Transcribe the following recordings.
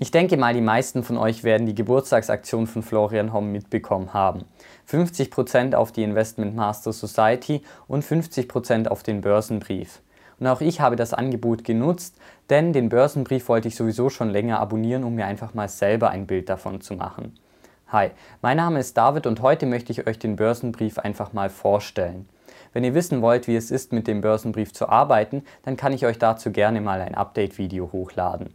Ich denke mal, die meisten von euch werden die Geburtstagsaktion von Florian Homm mitbekommen haben. 50% auf die Investment Master Society und 50% auf den Börsenbrief. Und auch ich habe das Angebot genutzt, denn den Börsenbrief wollte ich sowieso schon länger abonnieren, um mir einfach mal selber ein Bild davon zu machen. Hi, mein Name ist David und heute möchte ich euch den Börsenbrief einfach mal vorstellen. Wenn ihr wissen wollt, wie es ist, mit dem Börsenbrief zu arbeiten, dann kann ich euch dazu gerne mal ein Update-Video hochladen.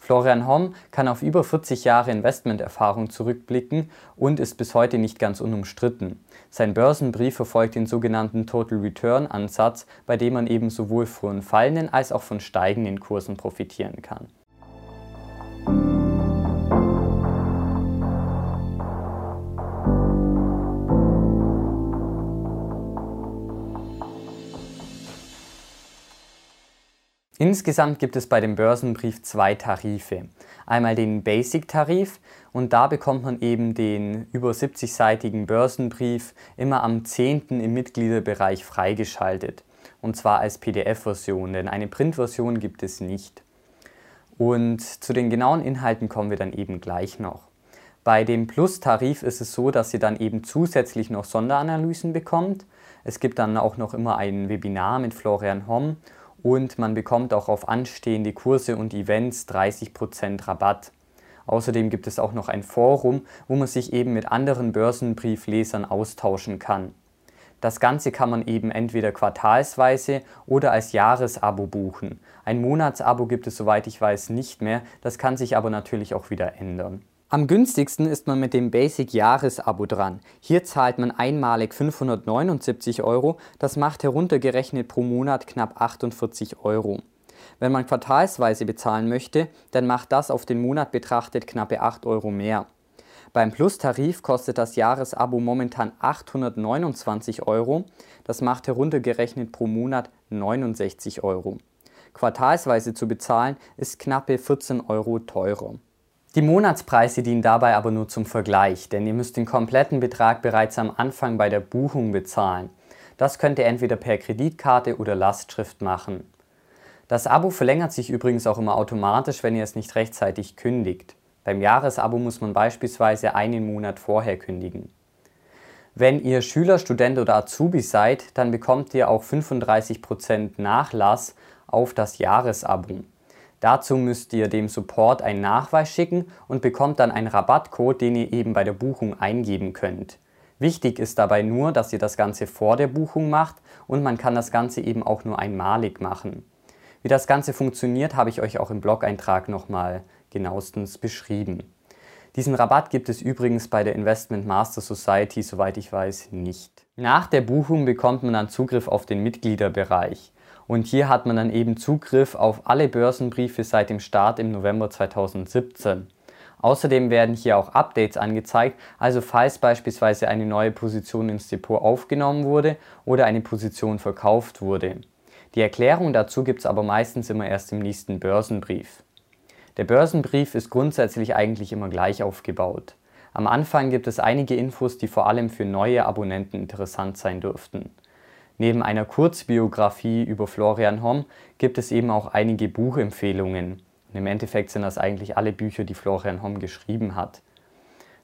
Florian Homm kann auf über 40 Jahre Investmenterfahrung zurückblicken und ist bis heute nicht ganz unumstritten. Sein Börsenbrief verfolgt den sogenannten Total Return Ansatz, bei dem man eben sowohl von fallenden als auch von steigenden Kursen profitieren kann. Insgesamt gibt es bei dem Börsenbrief zwei Tarife. Einmal den Basic-Tarif und da bekommt man eben den über 70-seitigen Börsenbrief immer am 10. im Mitgliederbereich freigeschaltet. Und zwar als PDF-Version, denn eine Print-Version gibt es nicht. Und zu den genauen Inhalten kommen wir dann eben gleich noch. Bei dem Plus-Tarif ist es so, dass ihr dann eben zusätzlich noch Sonderanalysen bekommt. Es gibt dann auch noch immer ein Webinar mit Florian Homm und man bekommt auch auf anstehende Kurse und Events 30% Rabatt. Außerdem gibt es auch noch ein Forum, wo man sich eben mit anderen Börsenbrieflesern austauschen kann. Das Ganze kann man eben entweder quartalsweise oder als Jahresabo buchen. Ein Monatsabo gibt es soweit ich weiß nicht mehr, das kann sich aber natürlich auch wieder ändern. Am günstigsten ist man mit dem Basic Jahresabo dran. Hier zahlt man einmalig 579 Euro, das macht heruntergerechnet pro Monat knapp 48 Euro. Wenn man quartalsweise bezahlen möchte, dann macht das auf den Monat betrachtet knappe 8 Euro mehr. Beim Plus-Tarif kostet das Jahresabo momentan 829 Euro, das macht heruntergerechnet pro Monat 69 Euro. Quartalsweise zu bezahlen ist knappe 14 Euro teurer. Die Monatspreise dienen dabei aber nur zum Vergleich, denn ihr müsst den kompletten Betrag bereits am Anfang bei der Buchung bezahlen. Das könnt ihr entweder per Kreditkarte oder Lastschrift machen. Das Abo verlängert sich übrigens auch immer automatisch, wenn ihr es nicht rechtzeitig kündigt. Beim Jahresabo muss man beispielsweise einen Monat vorher kündigen. Wenn ihr Schüler, Student oder Azubi seid, dann bekommt ihr auch 35% Nachlass auf das Jahresabo. Dazu müsst ihr dem Support einen Nachweis schicken und bekommt dann einen Rabattcode, den ihr eben bei der Buchung eingeben könnt. Wichtig ist dabei nur, dass ihr das Ganze vor der Buchung macht und man kann das Ganze eben auch nur einmalig machen. Wie das Ganze funktioniert, habe ich euch auch im Blog-Eintrag nochmal genauestens beschrieben. Diesen Rabatt gibt es übrigens bei der Investment Master Society, soweit ich weiß, nicht. Nach der Buchung bekommt man dann Zugriff auf den Mitgliederbereich. Und hier hat man dann eben Zugriff auf alle Börsenbriefe seit dem Start im November 2017. Außerdem werden hier auch Updates angezeigt, also falls beispielsweise eine neue Position ins Depot aufgenommen wurde oder eine Position verkauft wurde. Die Erklärung dazu gibt es aber meistens immer erst im nächsten Börsenbrief. Der Börsenbrief ist grundsätzlich eigentlich immer gleich aufgebaut. Am Anfang gibt es einige Infos, die vor allem für neue Abonnenten interessant sein dürften. Neben einer Kurzbiografie über Florian Homm gibt es eben auch einige Buchempfehlungen. Und Im Endeffekt sind das eigentlich alle Bücher, die Florian Homm geschrieben hat.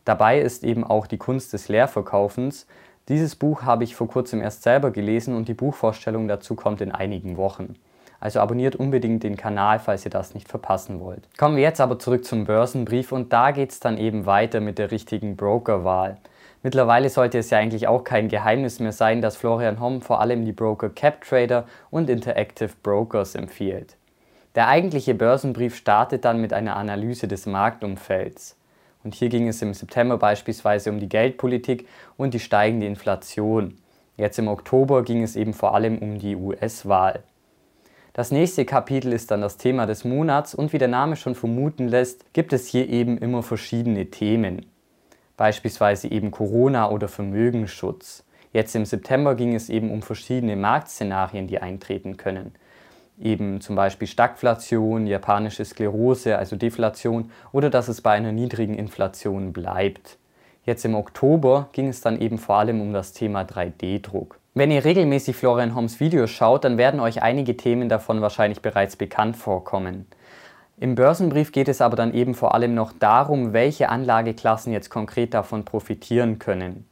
Dabei ist eben auch die Kunst des Leerverkaufens. Dieses Buch habe ich vor kurzem erst selber gelesen und die Buchvorstellung dazu kommt in einigen Wochen. Also abonniert unbedingt den Kanal, falls ihr das nicht verpassen wollt. Kommen wir jetzt aber zurück zum Börsenbrief und da geht es dann eben weiter mit der richtigen Brokerwahl. Mittlerweile sollte es ja eigentlich auch kein Geheimnis mehr sein, dass Florian Homm vor allem die Broker CapTrader und Interactive Brokers empfiehlt. Der eigentliche Börsenbrief startet dann mit einer Analyse des Marktumfelds. Und hier ging es im September beispielsweise um die Geldpolitik und die steigende Inflation. Jetzt im Oktober ging es eben vor allem um die US-Wahl. Das nächste Kapitel ist dann das Thema des Monats und wie der Name schon vermuten lässt, gibt es hier eben immer verschiedene Themen beispielsweise eben Corona oder Vermögensschutz. Jetzt im September ging es eben um verschiedene Marktszenarien, die eintreten können. Eben zum Beispiel Stagflation, japanische Sklerose, also Deflation oder dass es bei einer niedrigen Inflation bleibt. Jetzt im Oktober ging es dann eben vor allem um das Thema 3D-Druck. Wenn ihr regelmäßig Florian Homs Videos schaut, dann werden euch einige Themen davon wahrscheinlich bereits bekannt vorkommen. Im Börsenbrief geht es aber dann eben vor allem noch darum, welche Anlageklassen jetzt konkret davon profitieren können.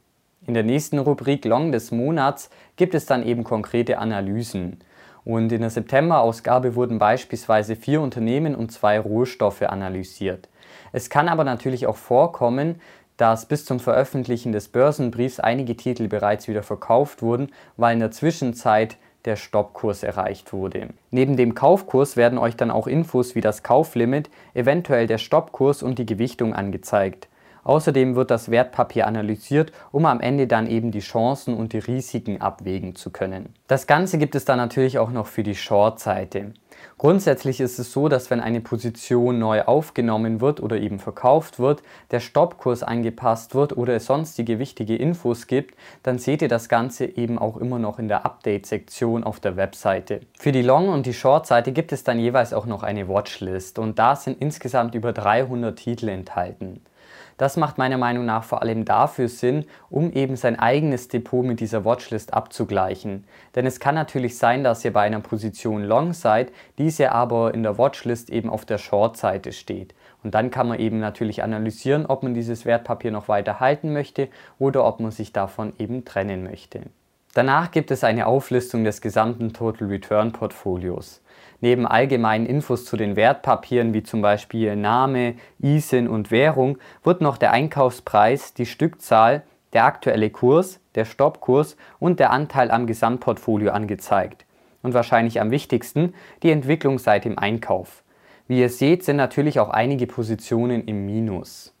In der nächsten Rubrik Long des Monats gibt es dann eben konkrete Analysen. Und in der September-Ausgabe wurden beispielsweise vier Unternehmen und zwei Rohstoffe analysiert. Es kann aber natürlich auch vorkommen, dass bis zum Veröffentlichen des Börsenbriefs einige Titel bereits wieder verkauft wurden, weil in der Zwischenzeit der Stoppkurs erreicht wurde. Neben dem Kaufkurs werden euch dann auch Infos wie das Kauflimit, eventuell der Stoppkurs und die Gewichtung angezeigt. Außerdem wird das Wertpapier analysiert, um am Ende dann eben die Chancen und die Risiken abwägen zu können. Das Ganze gibt es dann natürlich auch noch für die Short-Seite. Grundsätzlich ist es so, dass wenn eine Position neu aufgenommen wird oder eben verkauft wird, der Stoppkurs angepasst wird oder es sonstige wichtige Infos gibt, dann seht ihr das Ganze eben auch immer noch in der Update-Sektion auf der Webseite. Für die Long- und die Short-Seite gibt es dann jeweils auch noch eine Watchlist und da sind insgesamt über 300 Titel enthalten. Das macht meiner Meinung nach vor allem dafür Sinn, um eben sein eigenes Depot mit dieser Watchlist abzugleichen. Denn es kann natürlich sein, dass ihr bei einer Position Long seid, diese aber in der Watchlist eben auf der Short-Seite steht. Und dann kann man eben natürlich analysieren, ob man dieses Wertpapier noch weiter halten möchte oder ob man sich davon eben trennen möchte. Danach gibt es eine Auflistung des gesamten Total Return Portfolios. Neben allgemeinen Infos zu den Wertpapieren wie zum Beispiel Name, ISIN und Währung wird noch der Einkaufspreis, die Stückzahl, der aktuelle Kurs, der Stoppkurs und der Anteil am Gesamtportfolio angezeigt. Und wahrscheinlich am wichtigsten die Entwicklung seit dem Einkauf. Wie ihr seht, sind natürlich auch einige Positionen im Minus.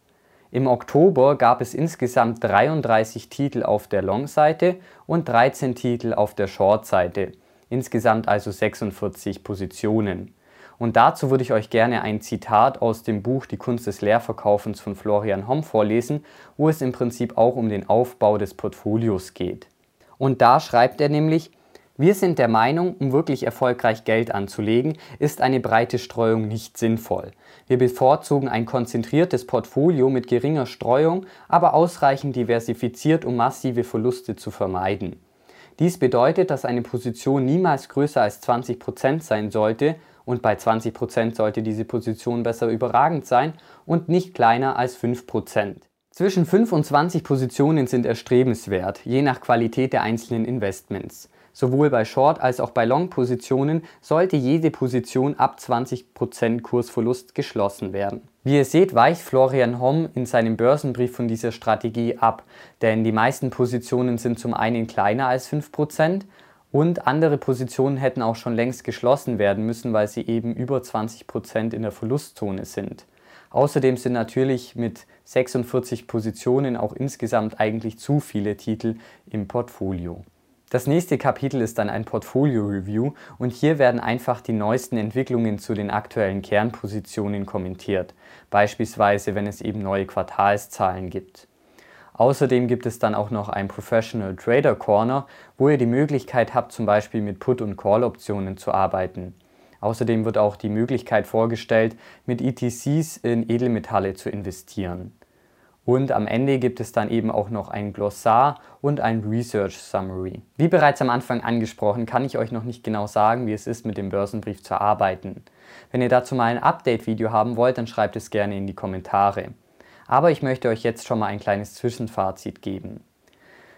Im Oktober gab es insgesamt 33 Titel auf der Long-Seite und 13 Titel auf der Short-Seite insgesamt also 46 Positionen. Und dazu würde ich euch gerne ein Zitat aus dem Buch Die Kunst des Leerverkaufens von Florian Homm vorlesen, wo es im Prinzip auch um den Aufbau des Portfolios geht. Und da schreibt er nämlich, wir sind der Meinung, um wirklich erfolgreich Geld anzulegen, ist eine breite Streuung nicht sinnvoll. Wir bevorzugen ein konzentriertes Portfolio mit geringer Streuung, aber ausreichend diversifiziert, um massive Verluste zu vermeiden. Dies bedeutet, dass eine Position niemals größer als 20% sein sollte und bei 20% sollte diese Position besser überragend sein und nicht kleiner als 5%. Zwischen 5 und 20 Positionen sind erstrebenswert, je nach Qualität der einzelnen Investments. Sowohl bei Short- als auch bei Long-Positionen sollte jede Position ab 20% Kursverlust geschlossen werden. Wie ihr seht, weicht Florian Homm in seinem Börsenbrief von dieser Strategie ab, denn die meisten Positionen sind zum einen kleiner als 5% und andere Positionen hätten auch schon längst geschlossen werden müssen, weil sie eben über 20% in der Verlustzone sind. Außerdem sind natürlich mit 46 Positionen auch insgesamt eigentlich zu viele Titel im Portfolio. Das nächste Kapitel ist dann ein Portfolio-Review und hier werden einfach die neuesten Entwicklungen zu den aktuellen Kernpositionen kommentiert, beispielsweise wenn es eben neue Quartalszahlen gibt. Außerdem gibt es dann auch noch ein Professional Trader Corner, wo ihr die Möglichkeit habt, zum Beispiel mit Put- und Call-Optionen zu arbeiten. Außerdem wird auch die Möglichkeit vorgestellt, mit ETCs in Edelmetalle zu investieren. Und am Ende gibt es dann eben auch noch ein Glossar und ein Research Summary. Wie bereits am Anfang angesprochen, kann ich euch noch nicht genau sagen, wie es ist, mit dem Börsenbrief zu arbeiten. Wenn ihr dazu mal ein Update-Video haben wollt, dann schreibt es gerne in die Kommentare. Aber ich möchte euch jetzt schon mal ein kleines Zwischenfazit geben.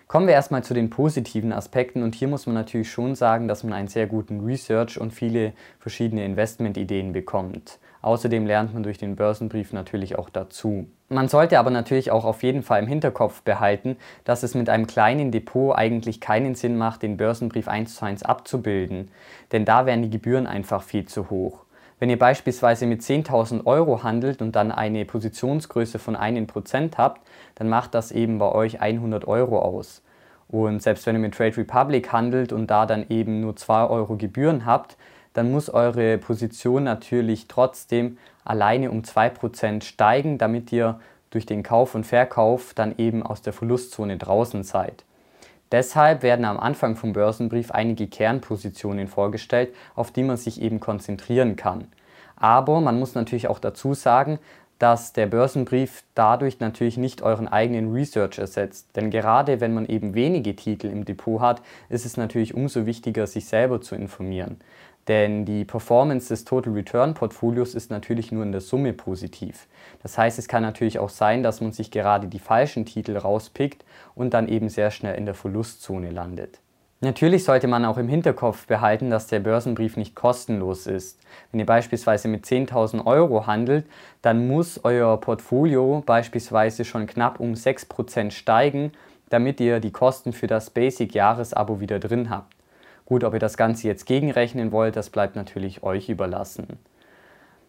Kommen wir erstmal zu den positiven Aspekten und hier muss man natürlich schon sagen, dass man einen sehr guten Research und viele verschiedene Investmentideen bekommt. Außerdem lernt man durch den Börsenbrief natürlich auch dazu. Man sollte aber natürlich auch auf jeden Fall im Hinterkopf behalten, dass es mit einem kleinen Depot eigentlich keinen Sinn macht, den Börsenbrief 1 zu 1 abzubilden, denn da wären die Gebühren einfach viel zu hoch. Wenn ihr beispielsweise mit 10.000 Euro handelt und dann eine Positionsgröße von 1% habt, dann macht das eben bei euch 100 Euro aus. Und selbst wenn ihr mit Trade Republic handelt und da dann eben nur 2 Euro Gebühren habt, dann muss eure Position natürlich trotzdem alleine um 2% steigen, damit ihr durch den Kauf und Verkauf dann eben aus der Verlustzone draußen seid. Deshalb werden am Anfang vom Börsenbrief einige Kernpositionen vorgestellt, auf die man sich eben konzentrieren kann. Aber man muss natürlich auch dazu sagen, dass der Börsenbrief dadurch natürlich nicht euren eigenen Research ersetzt. Denn gerade wenn man eben wenige Titel im Depot hat, ist es natürlich umso wichtiger, sich selber zu informieren. Denn die Performance des Total Return Portfolios ist natürlich nur in der Summe positiv. Das heißt, es kann natürlich auch sein, dass man sich gerade die falschen Titel rauspickt und dann eben sehr schnell in der Verlustzone landet. Natürlich sollte man auch im Hinterkopf behalten, dass der Börsenbrief nicht kostenlos ist. Wenn ihr beispielsweise mit 10.000 Euro handelt, dann muss euer Portfolio beispielsweise schon knapp um 6% steigen, damit ihr die Kosten für das Basic-Jahresabo wieder drin habt. Gut, ob ihr das Ganze jetzt gegenrechnen wollt, das bleibt natürlich euch überlassen.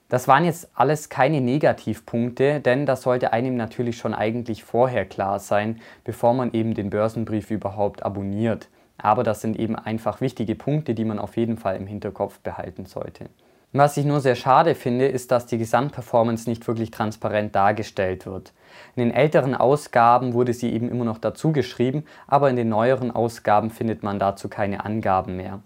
Das waren jetzt alles keine Negativpunkte, denn das sollte einem natürlich schon eigentlich vorher klar sein, bevor man eben den Börsenbrief überhaupt abonniert. Aber das sind eben einfach wichtige Punkte, die man auf jeden Fall im Hinterkopf behalten sollte. Was ich nur sehr schade finde, ist, dass die Gesamtperformance nicht wirklich transparent dargestellt wird. In den älteren Ausgaben wurde sie eben immer noch dazu geschrieben, aber in den neueren Ausgaben findet man dazu keine Angaben mehr.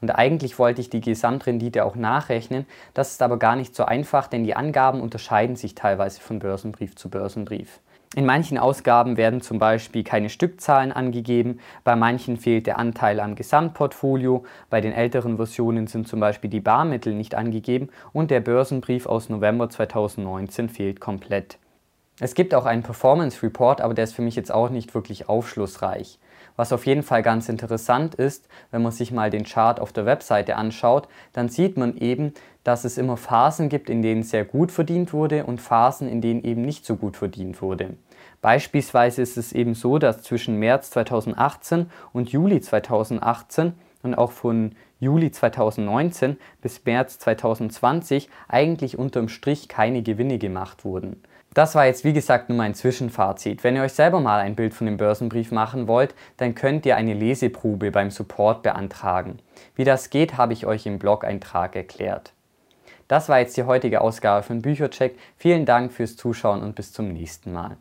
Und eigentlich wollte ich die Gesamtrendite auch nachrechnen, das ist aber gar nicht so einfach, denn die Angaben unterscheiden sich teilweise von Börsenbrief zu Börsenbrief. In manchen Ausgaben werden zum Beispiel keine Stückzahlen angegeben, bei manchen fehlt der Anteil am Gesamtportfolio, bei den älteren Versionen sind zum Beispiel die Barmittel nicht angegeben und der Börsenbrief aus November 2019 fehlt komplett. Es gibt auch einen Performance Report, aber der ist für mich jetzt auch nicht wirklich aufschlussreich. Was auf jeden Fall ganz interessant ist, wenn man sich mal den Chart auf der Webseite anschaut, dann sieht man eben, dass es immer Phasen gibt, in denen sehr gut verdient wurde und Phasen, in denen eben nicht so gut verdient wurde. Beispielsweise ist es eben so, dass zwischen März 2018 und Juli 2018 und auch von Juli 2019 bis März 2020 eigentlich unterm Strich keine Gewinne gemacht wurden. Das war jetzt wie gesagt nur mein Zwischenfazit. Wenn ihr euch selber mal ein Bild von dem Börsenbrief machen wollt, dann könnt ihr eine Leseprobe beim Support beantragen. Wie das geht, habe ich euch im Blog-Eintrag erklärt. Das war jetzt die heutige Ausgabe von Büchercheck. Vielen Dank fürs Zuschauen und bis zum nächsten Mal.